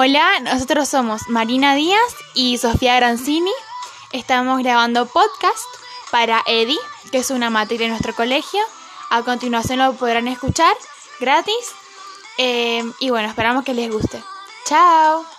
Hola, nosotros somos Marina Díaz y Sofía Grancini. Estamos grabando podcast para EDI, que es una materia de nuestro colegio. A continuación lo podrán escuchar gratis. Eh, y bueno, esperamos que les guste. Chao.